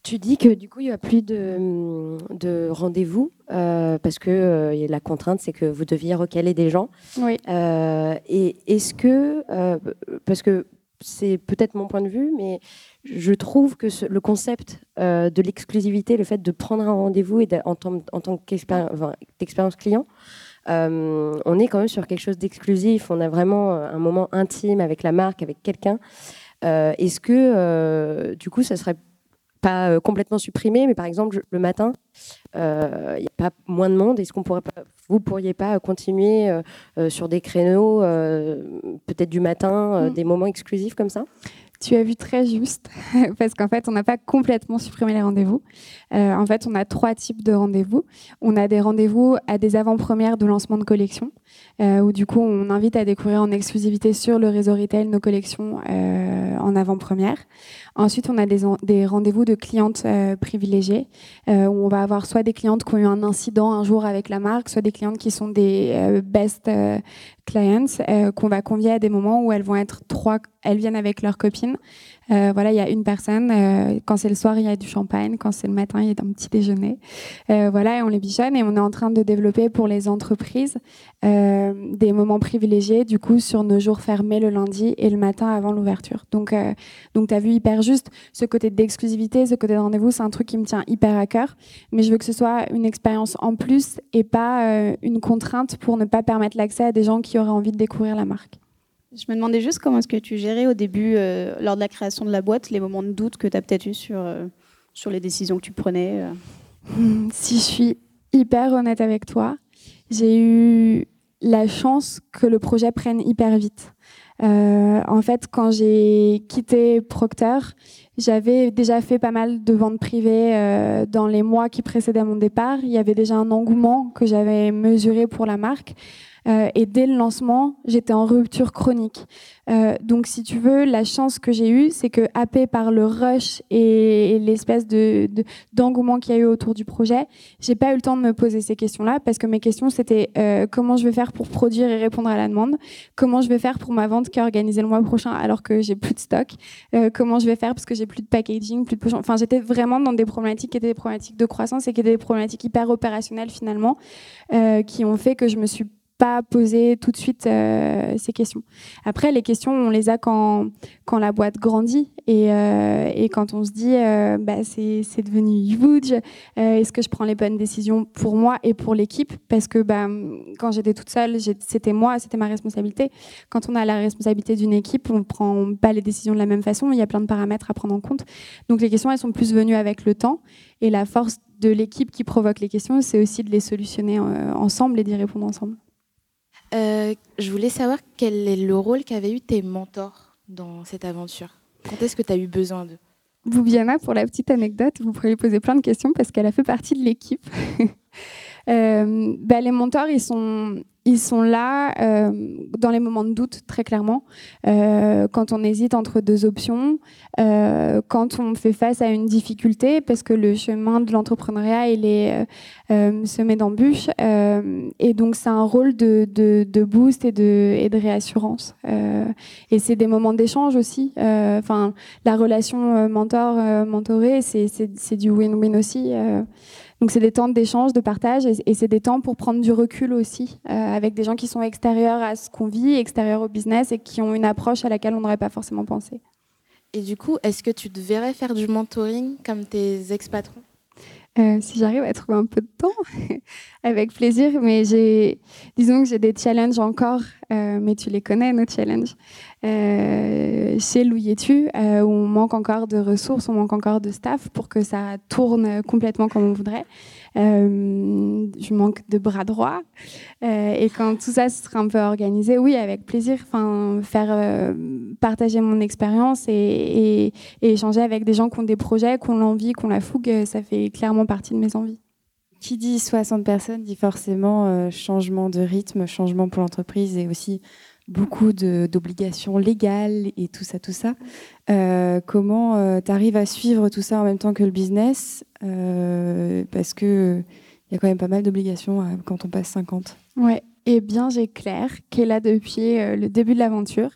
Tu dis que du coup, il n'y a plus de, de rendez-vous euh, parce que euh, la contrainte, c'est que vous deviez recaler des gens.
Oui.
Euh, et est-ce que, parce que c'est peut-être mon point de vue, mais je trouve que ce, le concept de l'exclusivité, le fait de prendre un rendez-vous et en tant, en tant qu'expérience client, on est quand même sur quelque chose d'exclusif. On a vraiment un moment intime avec la marque, avec quelqu'un. Est-ce que, du coup, ça serait pas euh, complètement supprimé, mais par exemple, le matin, euh, il n'y a pas moins de monde. Est-ce qu'on pourrait pas, vous pourriez pas continuer euh, sur des créneaux, peut-être du matin, mm. des moments exclusifs comme ça?
Tu as vu très juste, *laughs* parce qu'en fait, on n'a pas complètement supprimé les rendez-vous. Euh, en fait, on a trois types de rendez-vous. On a des rendez-vous à des avant-premières de lancement de collection, euh, où du coup, on invite à découvrir en exclusivité sur le réseau retail nos collections euh, en avant-première. Ensuite, on a des, rendez-vous de clientes euh, privilégiées, euh, où on va avoir soit des clientes qui ont eu un incident un jour avec la marque, soit des clientes qui sont des euh, best clients, qu'on va convier à des moments où elles vont être trois, elles viennent avec leurs copines. Euh, voilà, il y a une personne. Euh, quand c'est le soir, il y a du champagne. Quand c'est le matin, il y a un petit déjeuner. Euh, voilà, et on les bichonne. Et on est en train de développer pour les entreprises des moments privilégiés, du coup, sur nos jours fermés le lundi et le matin avant l'ouverture. Donc, donc tu as vu hyper juste ce côté d'exclusivité, ce côté de rendez-vous, c'est un truc qui me tient hyper à cœur. Mais je veux que ce soit une expérience en plus et pas une contrainte pour ne pas permettre l'accès à des gens qui auraient envie de découvrir la marque.
Je me demandais juste comment est-ce que tu gérais au début, euh, lors de la création de la boîte, les moments de doute que tu as peut-être eu sur, euh, sur les décisions que tu prenais. Euh.
Hmm, si je suis hyper honnête avec toi, j'ai eu la chance que le projet prenne hyper vite. en fait, quand j'ai quitté Procter, j'avais déjà fait pas mal de ventes privées dans les mois qui précédaient mon départ. Il y avait déjà un engouement que j'avais mesuré pour la marque. Euh, et dès le lancement, j'étais en rupture chronique. Euh, donc, si tu veux, la chance que j'ai eue, c'est que, happé par le rush et, l'espèce de, d'engouement qu'il y a eu autour du projet, j'ai pas eu le temps de me poser ces questions-là parce que mes questions, c'était euh, comment je vais faire pour produire et répondre à la demande, comment je vais faire pour ma vente qui est organisée le mois prochain alors que j'ai plus de stock, comment je vais faire parce que j'ai plus de packaging, plus de. Enfin, j'étais vraiment dans des problématiques qui étaient des problématiques de croissance et qui étaient des problématiques hyper opérationnelles finalement, qui ont fait que je me suis pas poser tout de suite euh, ces questions. Après, les questions, on les a quand, quand la boîte grandit et, euh, et quand on se dit, euh, bah, c'est devenu huge, est-ce que je prends les bonnes décisions pour moi et pour l'équipe? Parce que bah, quand j'étais toute seule, c'était moi, c'était ma responsabilité. Quand on a la responsabilité d'une équipe, on ne prend pas les décisions de la même façon, il y a plein de paramètres à prendre en compte. Donc les questions, elles sont plus venues avec le temps et la force de l'équipe qui provoque les questions, c'est aussi de les solutionner ensemble et d'y répondre ensemble.
Euh, je voulais savoir quel est le rôle qu'avaient eu tes mentors dans cette aventure. Quand est-ce que tu as eu besoin d'eux?
Boubiana, pour la petite anecdote, vous pourriez lui poser plein de questions parce qu'elle a fait partie de l'équipe. *laughs* euh, bah, les mentors, ils sont, ils sont là euh, dans les moments de doute, très clairement. Euh, quand on hésite entre deux options, euh, quand on fait face à une difficulté, parce que le chemin de l'entrepreneuriat, il est semé d'embûches. et donc, c'est un rôle de, boost et de, et de réassurance. et c'est des moments d'échange aussi. Enfin, la relation mentor-mentoré, c'est du win-win aussi. Donc c'est des temps d'échange, de partage, et, c'est des temps pour prendre du recul aussi, euh, avec des gens qui sont extérieurs à ce qu'on vit, extérieurs au business, et qui ont une approche à laquelle on n'aurait pas forcément pensé.
Et du coup, est-ce que tu te faire du mentoring comme tes ex-patrons?
Euh, si j'arrive à trouver un peu de temps, *laughs* avec plaisir. Mais j'ai, disons que j'ai des challenges encore, euh, mais tu les connais, nos challenges. Euh, chez Louis-tu, où on manque encore de ressources, on manque encore de staff pour que ça tourne complètement comme on voudrait. Je manque de bras droits. et quand tout ça sera un peu organisé, oui, avec plaisir, faire partager mon expérience et, et, et, échanger avec des gens qui ont des projets, qui ont l'envie, qui ont la fougue, ça fait clairement partie de mes envies.
Qui dit 60 personnes dit forcément euh, changement de rythme, changement pour l'entreprise et aussi beaucoup d'obligations légales et tout ça, tout ça. Euh, comment euh, tu arrives à suivre tout ça en même temps que le business Parce qu'il il y a quand même pas mal d'obligations quand on passe 50.
Ouais. Eh bien, j'ai Claire qui est là depuis le début de l'aventure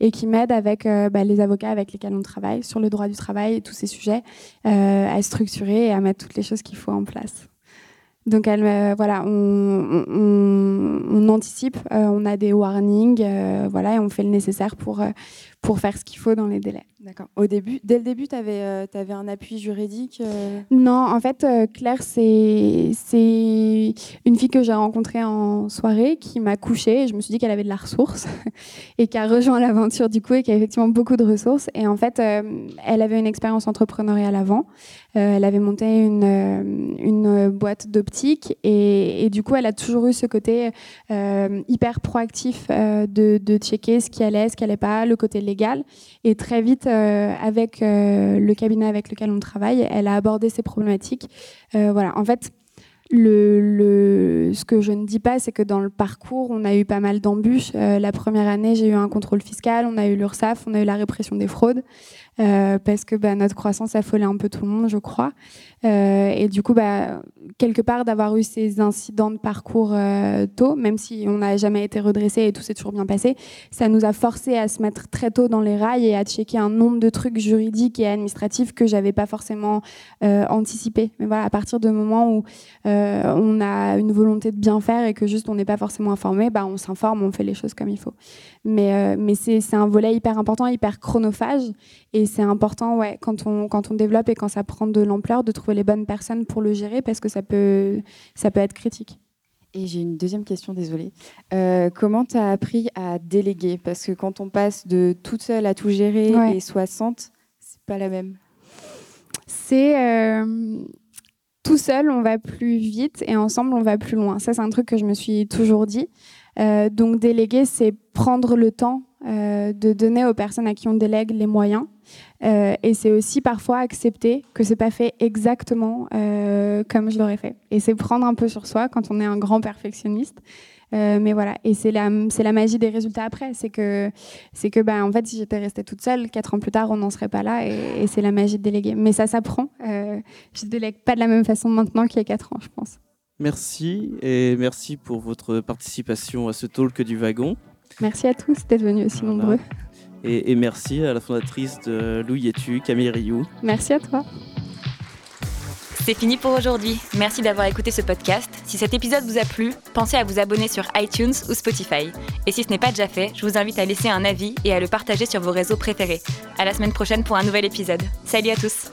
et qui m'aide avec bah, les avocats avec lesquels on travaille sur le droit du travail et tous ces sujets à structurer et à mettre toutes les choses qu'il faut en place. Donc, elle, voilà, on, on, anticipe, euh, on a des warnings, euh, voilà, et on fait le nécessaire pour, euh, pour faire ce qu'il faut dans les délais.
D'accord. Au début, dès le début, tu avais, euh, avais, un appui juridique euh
Non, en fait, euh, Claire, c'est une fille que j'ai rencontrée en soirée qui m'a couchée et je me suis dit qu'elle avait de la ressource *laughs* et qui a rejoint l'aventure du coup et qui a effectivement beaucoup de ressources. Et en fait, elle avait une expérience entrepreneuriale avant. elle avait monté une, une boîte d'optique et, et, du coup, elle a toujours eu ce côté hyper proactif de, de checker ce qui allait, ce qui allait pas, le côté Et très vite, euh, avec euh, le cabinet avec lequel on travaille, elle a abordé ces problématiques. Euh, voilà, en fait, le, ce que je ne dis pas, c'est que dans le parcours, on a eu pas mal d'embûches. la première année, j'ai eu un contrôle fiscal, on a eu l'URSSAF, on a eu la répression des fraudes. Euh, parce que bah, notre croissance affolait un peu tout le monde, je crois. Euh, et du coup, bah, quelque part, d'avoir eu ces incidents de parcours euh, tôt, même si on n'a jamais été redressé et tout s'est toujours bien passé, ça nous a forcé à se mettre très tôt dans les rails et à checker un nombre de trucs juridiques et administratifs que j'avais pas forcément anticipé. Mais voilà, à partir du moment où on a une volonté de bien faire et que juste on n'est pas forcément informé, bah, on s'informe, on fait les choses comme il faut. Mais, mais c'est un volet hyper important, hyper chronophage. Et c'est important, ouais, quand on, quand on développe et quand ça prend de l'ampleur, de trouver les bonnes personnes pour le gérer parce que ça peut, ça peut être critique.
Et j'ai une deuxième question, désolée. Euh, comment tu as appris à déléguer? Parce que quand on passe de toute seule à tout gérer et 60, c'est pas la même.
C'est euh, tout seul, on va plus vite et ensemble, on va plus loin. Ça, c'est un truc que je me suis toujours dit. Euh, donc, déléguer, c'est prendre le temps de donner aux personnes à qui on délègue les moyens euh, et c'est aussi parfois accepter que c'est pas fait exactement euh, comme je l'aurais fait. Et c'est prendre un peu sur soi quand on est un grand perfectionniste. Euh, mais voilà, et c'est la, magie des résultats après. C'est que, c'est que bah, en fait, si j'étais restée toute seule, quatre ans plus tard, on n'en serait pas là. Et, c'est la magie de déléguer. Mais ça s'apprend. Euh, je délègue pas de la même façon maintenant qu'il y a quatre ans, je pense.
Merci et merci pour votre participation à ce talk du wagon.
Merci à tous d'être venus aussi nombreux.
Et, merci à la fondatrice de Louis Tu, Camille Rioux.
Merci à toi.
C'est fini pour aujourd'hui. Merci d'avoir écouté ce podcast. Si cet épisode vous a plu, pensez à vous abonner sur iTunes ou Spotify. Et si ce n'est pas déjà fait, je vous invite à laisser un avis et à le partager sur vos réseaux préférés. À la semaine prochaine pour un nouvel épisode. Salut à tous.